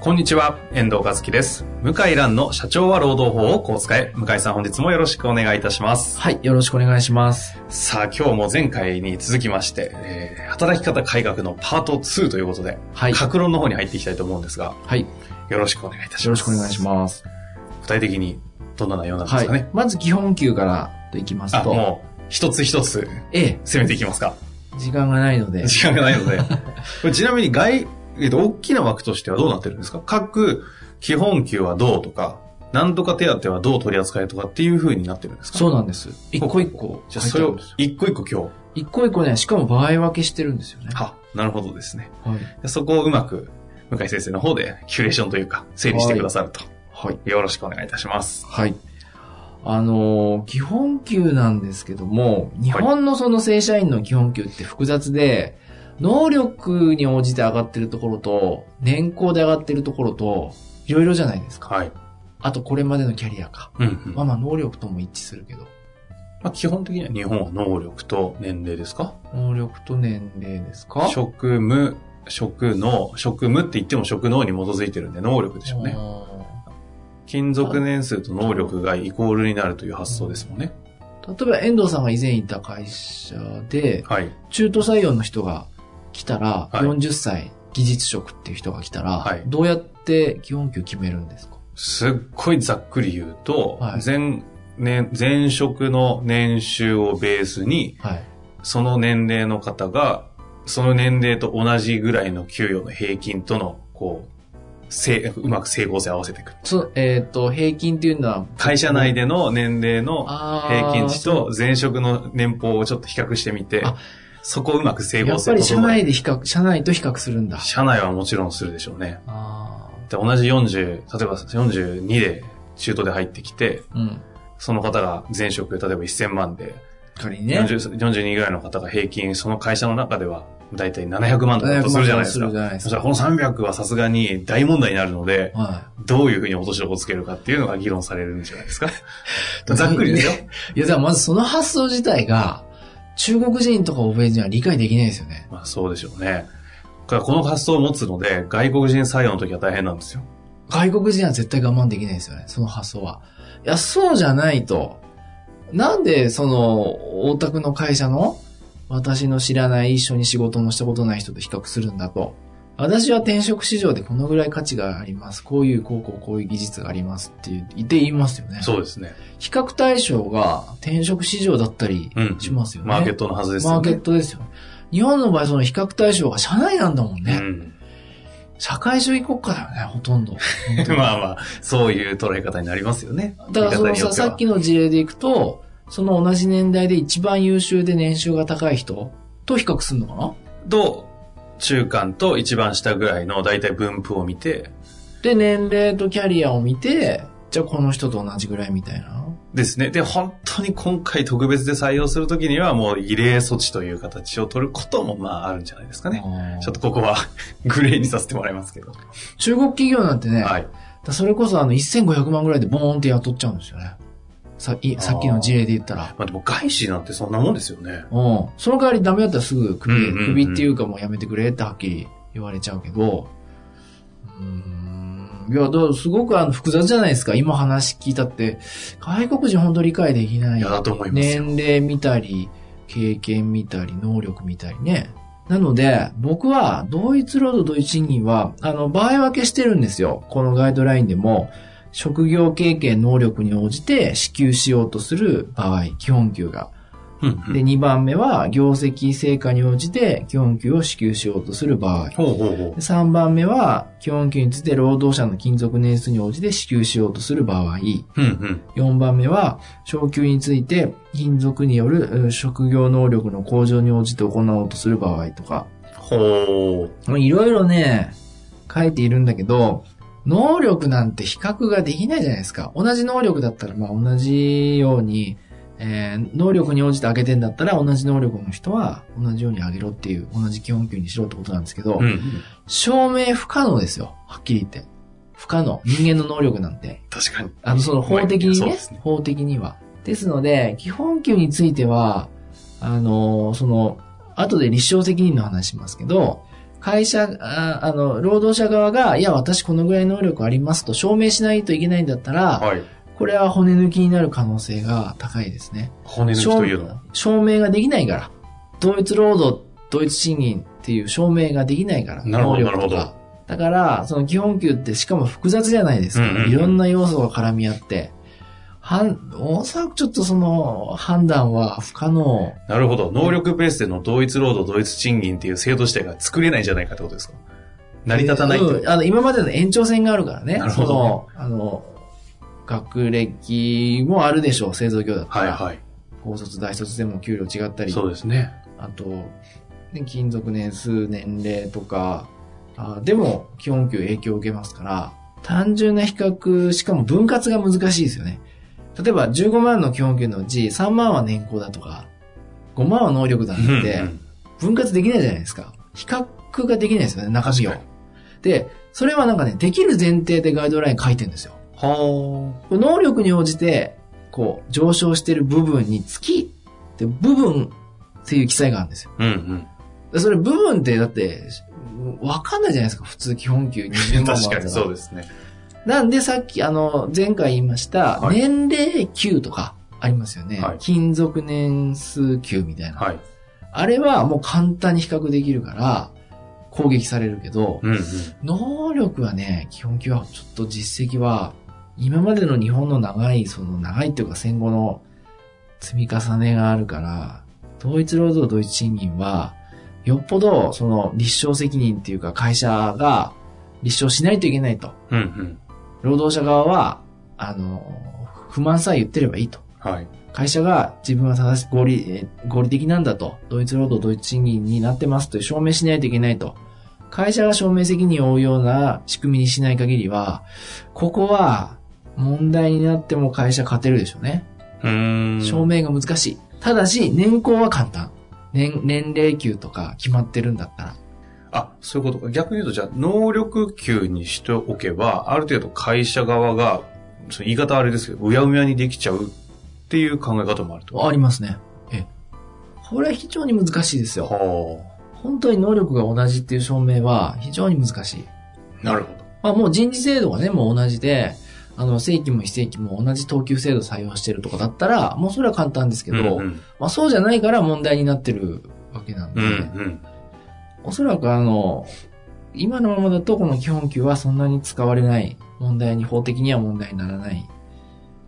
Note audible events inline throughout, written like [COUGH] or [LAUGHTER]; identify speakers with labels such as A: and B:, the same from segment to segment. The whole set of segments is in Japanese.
A: こんにちは、遠藤和樹です。向井蘭の社長は労働法をこう使え。向井さん本日もよろしくお願いいたします。
B: はい、よろしくお願いします。
A: さあ、今日も前回に続きまして、えー働き方改革のパート2ということで、
B: はい
A: 格論の方に入っていきたいと思うんですが、
B: はい、
A: よろしくお願いいたします。
B: よろしくお願いします。
A: 具体的にどんな内容なんで
B: はい
A: すかね？。
B: まず基本給からといきます
A: あ、
B: と、
A: もう、一つ一つ
B: ええ、
A: 攻めていきますか？
B: 時間がないので、
A: 時間がないので。[LAUGHS] これちなみに外、えっと、大きな枠としてはどうなってるんですか？各基本給はどうとか、なんとか手当はどう取り扱いとかっていう風になってるんですか？
B: そうなんです。一個一個
A: じゃあそれを。一個一個今
B: 一個一個ね、しかも場合分けしてるんですよね
A: 日。。は、なるほどですね。
B: はい。
A: そこをうまく、向井先生の方でキュレーションというか、整理してくださると。
B: はい。
A: よろしくお願いいたします。
B: はい。あのー基本給なんですけども、日本のその正社員の基本給って複雑で、能力に応じて上がってるところと、年功で上がってるところと、いろいろじゃないですか。
A: はい。
B: あとこれまでのキャリアか。
A: うん、うん。
B: まあまあ能力とも一致するけど。
A: まあ、基本的には日本は能力と年齢ですか？
B: 能力と年齢ですか？
A: 職務、職能、職務って言っても職能に基づいてるんで能力でしょうね。勤続年数と能力がイコールになるという発想ですもんね。
B: 例えば遠藤さんが以前いた会社で、
A: はい。
B: 中途採用の人が来たら、
A: はい。
B: 40歳技術職っていう人が来たら、
A: はい。
B: どうやって基本給決めるんですか？
A: すっごいざっくり言うと、
B: はい。
A: 前、ね、前職の年収をベースに、
B: はい。
A: その年齢の方が、その年齢と同じぐらいの給与の平均との、こう、せうまく整合性を合わせていく。
B: そえっ、と、平均っていうのは、
A: 会社内での年齢の平均値と前職の年俸をちょっと比較してみて。
B: あ、
A: そこをうまく整合
B: やっぱり社内で比較、社内と比較するんだ。
A: 社内はもちろんするでしょうね。
B: あ
A: で同じ40、例えば42で中途で入ってきて、
B: ーうん。
A: その方が前職、例えば1000万で、
B: 仮にね。
A: 40 42ぐらいの方が平均、その会社の中では、だいたい700万とかだとするじゃないですか。
B: すか
A: そしたらこの300はさすがに大問題になるので、
B: は
A: どういうふうに落としどこつけるかっていうのが議論されるんじゃないですか。[LAUGHS] ざっくりですよ。
B: い。いや、だからまずその発想自体が、中国人とか欧米人は理解できないですよね。
A: まあそうでしょうね。だからこの発想を持つので、外国人採用の時は大変なんですよ。
B: 外国人は絶対我慢できないですよね、その発想は。いや、そうじゃないと。なんで、その、大田区の会社の、私の知らない一緒に仕事もしたことない人と比較するんだと。私は転職市場でこのぐらい価値があります。こういう、こうこう、こういう技術がありますって言って言いますよね。
A: そうですね。
B: 比較対象が転職市場だったり
A: うん
B: しますよね。
A: マーケットのはずですよね。
B: マーケットですよね。日本の場合、その比較対象が社内なんだもんね。
A: うん。
B: 社会主義国家だよね、ほとんど。[LAUGHS]
A: まあまあ、そういう捉え方になりますよね。
B: だからそのさ、さっきの事例でいくと、その同じ年代で一番優秀で年収が高い人と比較するのかな？
A: と、中間と一番下ぐらいの大体分布を見て、
B: で、年齢とキャリアを見て、じゃあこの人と同じぐらいみたいな。
A: ですね。で、本当に今回特別で採用するときにはもう異例措置という形を取ることもまああるんじゃないですかね。ちょっとここは [LAUGHS] グレーにさせてもらいますけど。
B: 中国企業なんてね、
A: はい。
B: だそれこそあの1500万ぐらいでボーンって雇っちゃうんですよね。さいさっきの事例で言ったら。
A: まあでも外資なんてそんなもんですよね。
B: うん。その代わりダメだったらすぐ首、
A: うんうんうん
B: 首っていうかもうやめてくれってはっきり言われちゃうけど、うーん。いや、だすごくあの複雑じゃないですか。今話聞いたって、外国人本当理解できない。
A: いやだと思いますよ
B: 年齢見たり、経験見たり、能力見たりね。なので、僕は、同一労働同一賃金は、あの、場合分けしてるんですよ。このガイドラインでも、職業経験、能力に応じて支給しようとする場合、基本給が。で、2番目は、業績成果に応じて基本給を支給しようとする場合。
A: ほうほうほ
B: で3番目は、基本給について労働者の勤続年数に応じて支給しようとする場合。
A: う。うんうん。
B: 4番目は、昇給について、勤続によるうん職業能力の向上に応じて行おうとする場合とか。
A: ほう。
B: いろいろね、書いているんだけど、能力なんて比較ができないじゃないですか。同じ能力だったら、まあ同じように、えー能力に応じて上げてんだったら、同じ能力の人は同じように上げろっていう、同じ基本給にしろってことなんですけど、
A: うん。
B: 証明不可能ですよ。はっきり言って。不可能。人間の能力なんて。
A: 確かに。
B: あの、その法的にね
A: ね。
B: 法的には。ですので、基本給については、あの、その、後で立証責任の話しますけど、会社、ああの、労働者側が、いや、私このぐらい能力ありますと証明しないといけないんだったら、
A: はい。
B: これは骨抜きになる可能性が高いですね。
A: 骨抜きというのは？
B: 証明ができないから。同一労働、同一賃金っていう証明ができないから。
A: なるほどなるほ
B: だから、その基本給ってしかも複雑じゃないですか。
A: うんうんうん
B: いろんな要素が絡み合って。はん、おそらくちょっとその判断は不可能。
A: なるほど。能力ベースでの同一労働、同一賃金っていう制度自体が作れないんじゃないかってことですか？成り立たないってこと？
B: うんあの、今までの延長線があるからね。
A: なるほど
B: その、あの、学歴もあるでしょう、製造業だったら。
A: はいはい。
B: 高卒、大卒でも給料違ったり。
A: そうですね。
B: あと、ね、勤続年数、年齢とか、あでも基本給影響を受けますから、単純な比較、しかも分割が難しいですよね。例えば15万の基本給のうち3万は年功だとか、5万は能力だなんて、
A: うん
B: 分割できないじゃないですか。比較ができないですよね、中身を
A: 確か。
B: で、それはなんかね、できる前提でガイドライン書いてるんですよ。
A: は
B: 能力に応じて、こう、上昇してる部分につき、で、部分っていう記載があるんですよ。
A: あ。うんうん。
B: でそれ部分ってだって、わかんないじゃないですか、普通基本給20万 [LAUGHS]
A: 確かにそうですね。
B: なんでさっき、あの、前回言いました、
A: はい
B: 年齢給とかありますよね。
A: はい
B: 勤続年数給みたいな。
A: はい。
B: あれはもう簡単に比較できるから、攻撃されるけど、
A: うんうん。
B: 能力はね、基本給はちょっと実績は、今までの日本の長い、その長いっていうか戦後の積み重ねがあるから、同一労働同一賃金は、よっぽど、その立証責任っていうか会社が立証しないといけないと。
A: うんうん。
B: 労働者側は、あの、不満さえ言ってればいいと。
A: はい。
B: 会社が自分は正し、合理、えー合理的なんだと。同一労働同一賃金になってますと証明しないといけないと。会社が証明責任を負うような仕組みにしない限りは、ここは問題になっても会社勝てるでしょうね。
A: うーん。
B: 証明が難しい。ただし、年功は簡単。年、年齢給とか決まってるんだったら。
A: あ、そういうことか。逆に言うと、じゃあ、能力給にしておけば、ある程度会社側が、その言い方あれですけど、うやむやにできちゃうっていう考え方もあると？
B: ありますね。ええ。これは非常に難しいですよ。
A: は
B: 本当に能力が同じっていう証明は非常に難しい。
A: あ。なるほど。
B: まあもう人事制度がね、もう同じで、あの、正規も非正規も同じ等級制度採用してるとかだったら、もうそれは簡単ですけど、
A: うんうん。
B: まあそうじゃないから問題になってるわけなんで、
A: うんうん。
B: おそらくあの、今のままだとこの基本給はそんなに使われない、問題に、法的には問題にならない、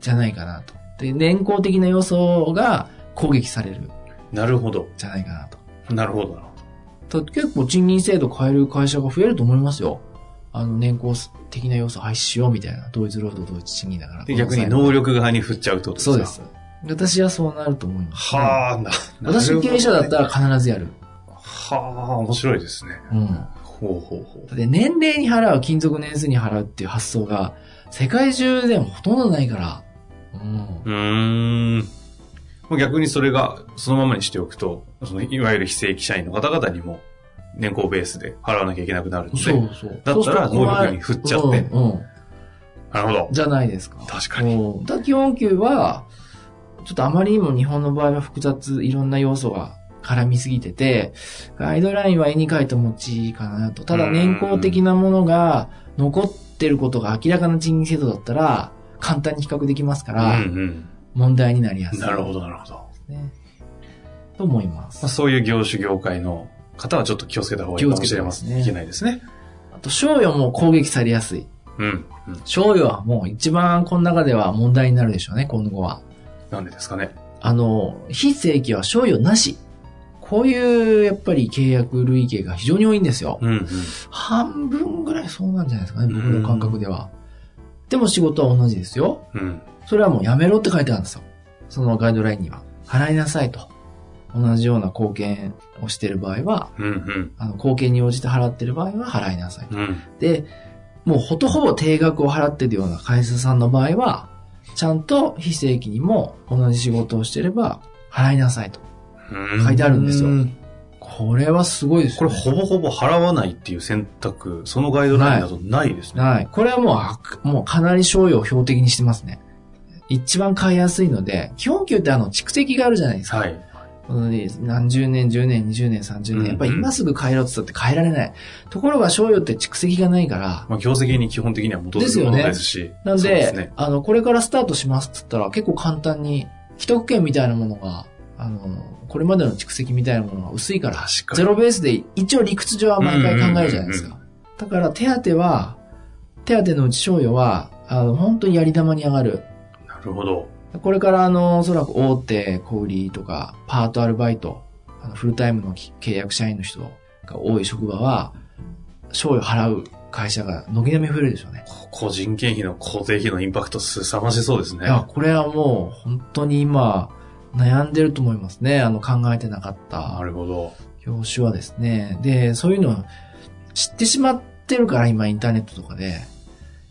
B: じゃないかなと。で、年功的な要素が攻撃される、
A: なるほど。
B: じゃないかなと。
A: なるほど。なるほ
B: と結構賃金制度変える会社が増えると思いますよ。あの、年功的な要素廃止しようみたいな。同一労働同一賃金だから。
A: 逆に能力側に振っちゃうってことですか？
B: そうで。す。私はそうなると思います。
A: はあ、な、
B: 私経営者だった
A: ら。
B: ら必ずやる。
A: はあ、面白いですね。
B: うん。
A: ほうほうほ
B: だって年齢に払う、勤続年数に払うっていう発想が、世界中でもほとんどないから。うん。
A: う。ん。逆にそれがそのままにしておくと、そのいわゆる非正規社員の方々にも年功ベースで払わなきゃいけなくなるので、
B: そうそう。
A: だったら能力に振っちゃって
B: うん、うん。
A: なるほど。
B: じゃないですか。
A: 確かに。
B: うん。だ基本給は、ちょっとあまりにも日本の場合は複雑、いろんな要素が絡みすぎてて、ガイドラインは絵に描いた餅かなと。ただ年功的なものが残ってることが明らかな賃金制度だったら、簡単に比較できますか
A: うん
B: ら、
A: うん。
B: 問題になりやすい。
A: なるほど、なるほど。
B: と思います
A: あ、。そういう業種業界の方はちょっと気をつけた方がいいかもしれません。
B: 気をつけてますね
A: いけないですね。
B: あと、賞与も攻撃されやすい。
A: うん。うん。
B: 賞与はもう一番この中では問題になるでしょうね、今後は。
A: なんでですかね。
B: あの、非正規は賞与なし。こういう、やっぱり契約類型が非常に多いんですよ。
A: うんうん。
B: 半分ぐらいそうなんじゃないですかね、僕の感覚では。でも仕事は同じですよ。
A: うん。
B: それはもうやめろって書いてあるんですよ。そのガイドラインには。払いなさいと。同じような貢献をしている場合は、
A: うんうん。
B: あの、貢献に応じて払っている場合は払いなさい。
A: うん。
B: で、もうほとほぼ定額を払ってるような会社さんの場合は、ちゃんと非正規にも同じ仕事をしていれば払いなさいと
A: うん
B: 書いてあるんですよ
A: う。
B: これはすごいです
A: これ
B: よね。
A: ほぼほぼ払わないっていう選択、そのガイドラインだとないですね。
B: はい。これはもうもうかなり賞与を標的にしてますね。一番買いやすいので、基本給ってあの蓄積があるじゃないですか。
A: はい。
B: うん何十年、10年、20年、30年。やっぱり今すぐ変えろって言ったって変えられない。ところが賞与って蓄積がないから、
A: まあ、業績に基本的には基づくものですし。
B: なんで、
A: そうですね。
B: あの、これからスタートしますって言ったら結構簡単に、既得権みたいなものが、あの、これまでの蓄積みたいなものが薄いから。ゼロベースで一応理屈上は毎回考えるじゃないですか。だから手当は、手当のうち賞与は、あの、本当にやり玉に上がる。
A: なるほど。
B: これからあの、おそらく大手小売りとか、パートアルバイト、あのフルタイムの契約社員の人が多い職場は、賞与払う会社が軒並み増えるでしょうね。
A: こ個人件費の固定費のインパクト凄まじそうですね。
B: いや、これはもう本当に今、悩んでると思いますね。あの、考えてなかっ
A: な
B: た
A: るほど。
B: 業種はですね。で、そういうのを知ってしまってるから今インターネットとかで、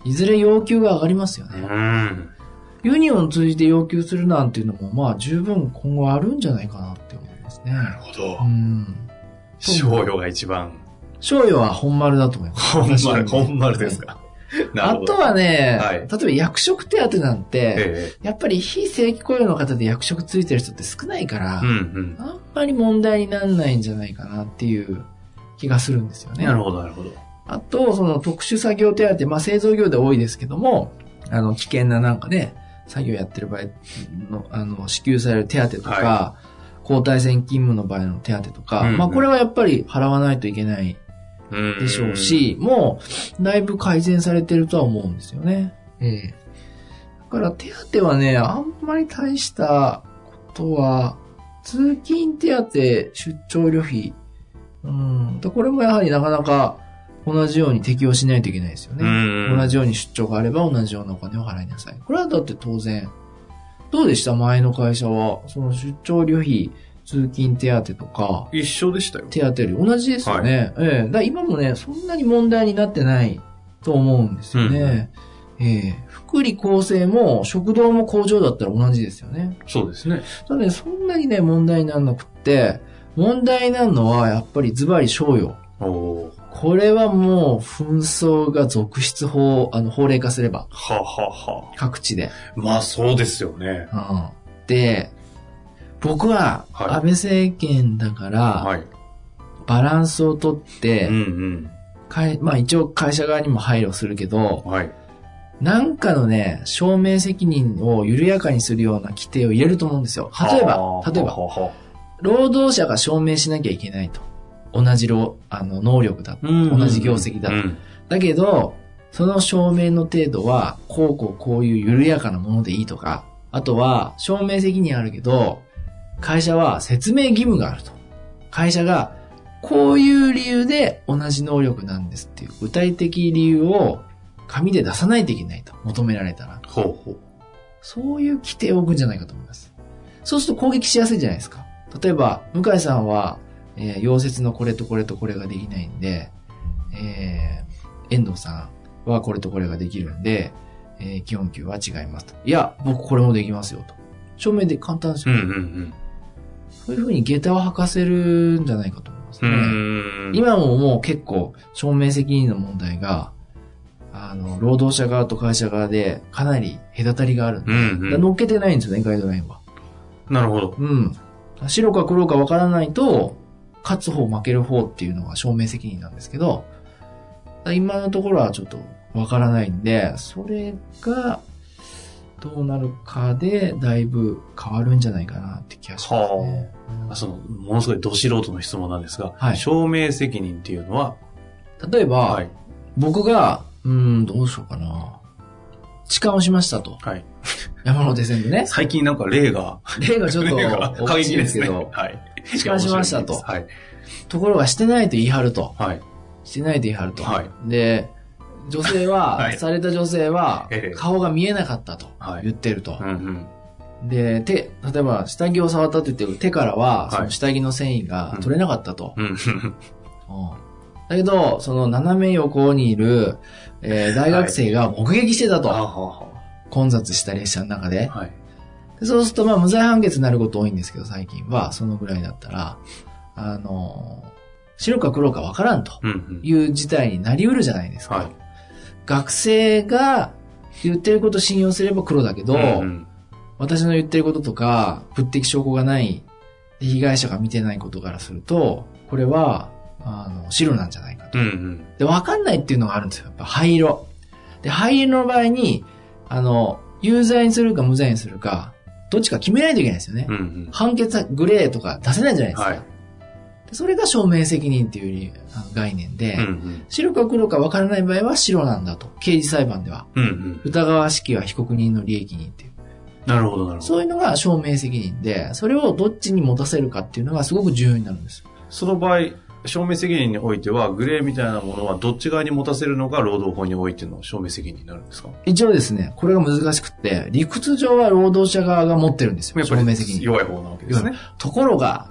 B: いずれ要求が上がりますよ
A: う
B: ね。
A: ん。
B: ユニオンを通じて要求するなんていうのも、まあ十分今後あるんじゃないかなって思いますね。
A: なるほど
B: う。ん。
A: 賞与が一番。
B: 賞与は本丸だと思います。
A: 本丸、本丸ですか。[LAUGHS] な
B: あ。とはね、
A: はい
B: 例えば役職手当なんて、
A: え
B: やっぱり非正規雇用の方で役職ついてる人って少ないから、
A: えうん
B: あんまり問題にならないんじゃないかなっていう気がするんですよ
A: うん。
B: ね。
A: なるほど、なるほど。
B: あと、その特殊作業手当、まあ製造業で多いですけども、あの、危険ななんかね、作業やってる場合の、あの、支給される手当とか、
A: は
B: 交代線勤務の場合の手当とか、
A: うんうん
B: まあこれはやっぱり払わないといけない
A: うん
B: でしょうし、もう、だいぶ改善されてるとは思うんですよね。ええ。だから手当はね、あんまり大したことは、通勤手当、出張旅費、うん。でこれもやはりなかなか同じように適用しないといけないですよね。
A: うん
B: 同じように出張があれば同じようなお金を払いなさい。これはだって当然。どうでした？前の会社は、その出張旅費、通勤手当とか、
A: 一緒でしたよ。
B: 手当より同じですよね。ええだから今もね、そんなに問題になってないと思うんですよね。ええ福利厚生も食堂も工場だったら同じですよね。
A: そうですね。
B: ただね、そんなにね、問題にならなくって、問題になるのはやっぱりズバリ賞与。
A: おお。
B: これはもう紛争が続出法、あの、法令化すれば、
A: はあはあはあ。
B: 各地で。
A: まあそうですよね。
B: うん、で、僕は
A: はい
B: 安倍政権だから、
A: はい。
B: バランスをとって、
A: うん
B: かいまあ一応会社側にも配慮するけど
A: う、ん。はい。
B: なんかのね、証明責任を緩やかにするような規定を入れると思うんですよ。例えば
A: は、あ
B: 例えば、労働者が証明しなきゃいけないと。同じ労、あの、能力だ
A: あうん
B: 同じ業績だと
A: うん
B: だけど、その証明の程度は、こうこうこういう緩やかなものでいいとか、あとは、証明責任あるけど、会社は説明義務があると。会社が、こういう理由で同じ能力なんですっていう具体的理由を紙で出さないといけないと。求められたら。
A: ほうほう。
B: そういう規定を置くんじゃないかと思います。そうすると攻撃しやすいじゃないですか。例えば、向井さんは、えー溶接のこれとこれとこれができないんで、えー遠藤さんはこれとこれができるんで、えー基本給は違いますと。いや、僕これもできますよと。証明で簡単ですよ。
A: うんうん
B: そういうふうに下駄を履かせるんじゃないかと思います
A: う
B: ね。
A: ん。
B: 今ももう結構証明責任の問題が、あの、労働者側と会社側でかなり隔たりがあるんで、
A: うんうん。
B: 乗っけてないんですよね、ガイドラインは。
A: なるほど。
B: うん。白か黒か分からないと、勝つ方負ける方っていうのが証明責任なんですけど、今のところはちょっと分からないんで、それがどうなるかでだいぶ変わるんじゃないかなって気がしますね。
A: あその、ものすごいど素人の質問なんですが、
B: はい
A: 証明責任っていうのは、
B: 例えば、
A: はい。
B: 僕が、うーん、どうしようかな。痴漢をしましたと。
A: はい。
B: 山手線でね。
A: 最近なんか例が、
B: 例がちょっと
A: 過激です
B: けど、
A: はい。
B: 痴漢しましたと
A: はい。
B: ところがしてないと言い張ると。
A: はい。
B: してないと言い張ると。
A: はい。
B: で、女性は、[LAUGHS]
A: はい
B: された女性は
A: ええ、
B: 顔が見えなかったと
A: はい
B: 言ってると。
A: うんうん。
B: で、手、例えば下着を触ったって言って手からは、
A: はい
B: その下着の繊維が取れなかったと。
A: うん。[LAUGHS]
B: うんだけど、その斜め横にいる、えー大学生が目撃してたと。混雑した列車の中で。
A: はい。
B: でそうすると、まあ、無罪判決になること多いんですけど、最近は、そのぐらいだったら、あのー白か黒かわからんと。いう事態になりうるじゃないですか。
A: はい。
B: 学生が言ってること信用すれば黒だけど、
A: うんうん
B: 私の言ってることとか、物的証拠がない、で被害者が見てないことからすると、これは、あの、白なんじゃないかと。
A: うんうん。
B: で、わかんないっていうのがあるんですよ。やっぱ灰色。で、灰色の場合に、あの、有罪にするか無罪にするか、どっちか決めないといけないですよね。
A: うんうん。
B: 判決はグレーとか出せないじゃないですか。
A: はい
B: でそれが証明責任っていう概念で、
A: うんうん。
B: 白か黒かわからない場合は白なんだと。刑事裁判では。
A: うんうん。
B: 疑わしきは被告人の利益人っていう。
A: なるほど、なるほど。
B: そういうのが証明責任で、それをどっちに持たせるかっていうのがすごく重要になるんです。
A: その場合、証明責任においては、グレーみたいなものはどっち側に持たせるのが労働法においての証明責任になるんですか？
B: 一応ですね、これが難しくって、理屈上は労働者側が持ってるんですよ。証明責任。
A: 弱い方なわけですね。
B: ところが、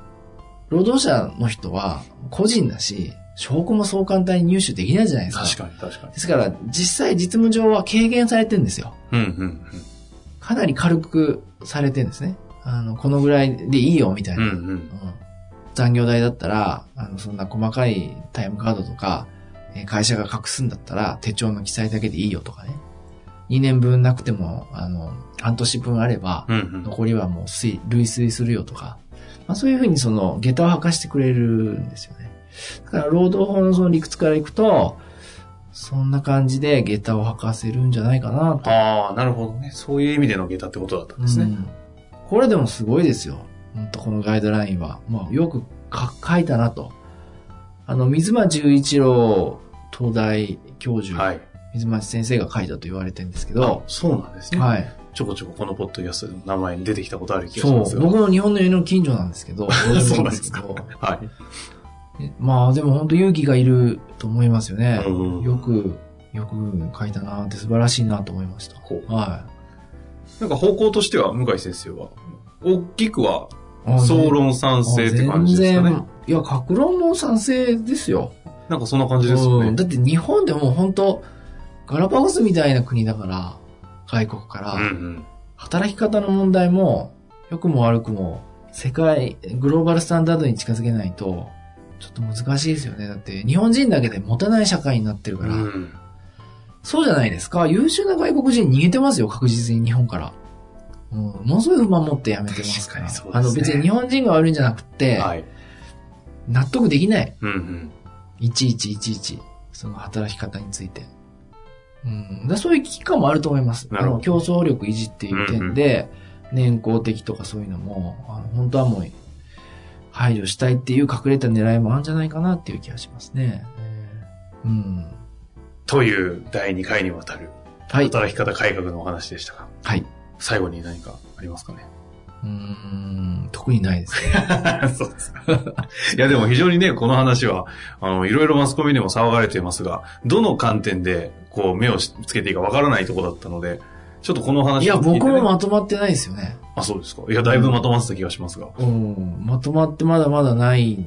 B: 労働者の人は個人だし、証拠もそう簡単に入手できないじゃないですか。
A: 確かに、確かに。
B: ですから、実際実務上は軽減されてるんですよ。
A: うんうん
B: かなり軽くされてるんですね。あの、このぐらいでいいよ、みたい
A: うん。う
B: な。
A: んうん。
B: うん残業代だったら、あの、そんな細かいタイムカードとか、えー会社が隠すんだったら、手帳の記載だけでいいよとかね。2年分なくても、あの、半年分あれば、
A: うんうん。
B: 残りはもう水、類推するよとか、まあそういうふうにその、下駄を履かしてくれるんですよね。だから、労働法のその理屈からいくと、そんな感じで下駄を履かせるんじゃないかなと。
A: ああ、なるほどね。そういう意味での下駄ってことだったんですね。
B: うんこれでもすごいですよ。本当このガイドラインは。まあ、よくか書いたなと。あの、水間十一郎東大教授、
A: はい。
B: 水町先生が書いたと言われてるんですけ
A: あ
B: ど、
A: そうなんですね。
B: はい。
A: ちょこちょここのポッドキャストでも名前に出てきたことある気がし
B: そう。
A: ますが。
B: 僕の日本の家の近所なんですけど、[LAUGHS]
A: そうなんですかはい。
B: えまあでも本当勇気がいると思いますよね。
A: うん
B: よく、よく書いたなって素晴らしいなと思いました。は
A: なんか方向としては、向井先生は、大きくは、
B: い。
A: 総論賛成って感じですかね。
B: いや、格論も賛成ですよ。
A: なんかそんな感じですよね。
B: うんだって日本でも本当ガラパゴスみたいな国だから、外国から、
A: うんうん。
B: 働き方の問題も、良くも悪くも、世界、グローバルスタンダードに近づけないと、ちょっと難しいですよね。だって、日本人だけで持たない社会になってるから、
A: うん。
B: そうじゃないですか。優秀な外国人逃げてますよ、確実に日本から。うん、ものすごい不満持ってやめてますから。
A: 確かね
B: あの、別に日本人が悪いんじゃなくて、
A: はい。
B: 納得できない。
A: うんうん。
B: いちいちいちいち、その働き方について。うん、だそういう危機感もあると思います。あの競争力維持っていう点で、年功的とかそういうのも、あの本当はもう、排除したいっていう隠れた狙いもあるんじゃないかなっていう気がしますね。うん。
A: という第2回にわたる
B: はい。
A: 働き方改革のお話でしたが、
B: はい。
A: 最後に何かありますかね
B: うーん、特にないですね。[LAUGHS]
A: そうですか。[LAUGHS] いや、でも非常にね、この話は、あの、いろいろマスコミでも騒がれていますが、どの観点で、こう、目をつけていいかわからないところだったので、ちょっとこの話
B: いや、
A: を聞いてね
B: 僕もまとまってないですよね。
A: あ、そうですか。いや、だいぶまとまってた気がしますが。
B: うん、まとまってまだまだない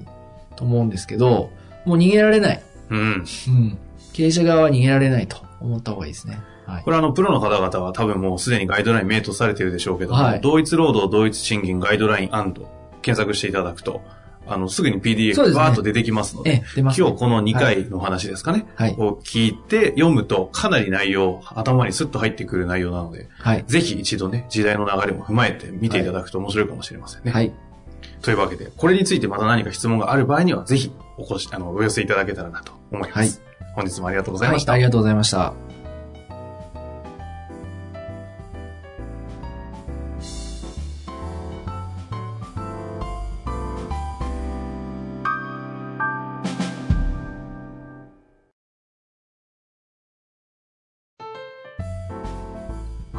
B: と思うんですけど、もう逃げられない。
A: うん。
B: うん。経営者側は逃げられないと思った方がいいですね。はい
A: こ。れあの、プロの方々は多分もうすでにガイドライン明とされているでしょうけども、
B: はい
A: 同一労働同一賃金ガイドライン検索していただくと、あの、すぐに PDF
B: ですね
A: バーッと出てきますので、
B: ええ、出ます、
A: 今日この2回の話ですかね、
B: はい。
A: を聞いて読むとかなり内容、頭にスッと入ってくる内容なので、
B: はい。
A: ぜひ一度ね、時代の流れも踏まえて見ていただくと面白いかもしれませんね。
B: はい。
A: というわけで、これについてまた何か質問がある場合には、ぜひお越し、あの、お寄せいただけたらなと思います。
B: はい
A: 本日もありがとうございました。
B: はい、ありがとうございました。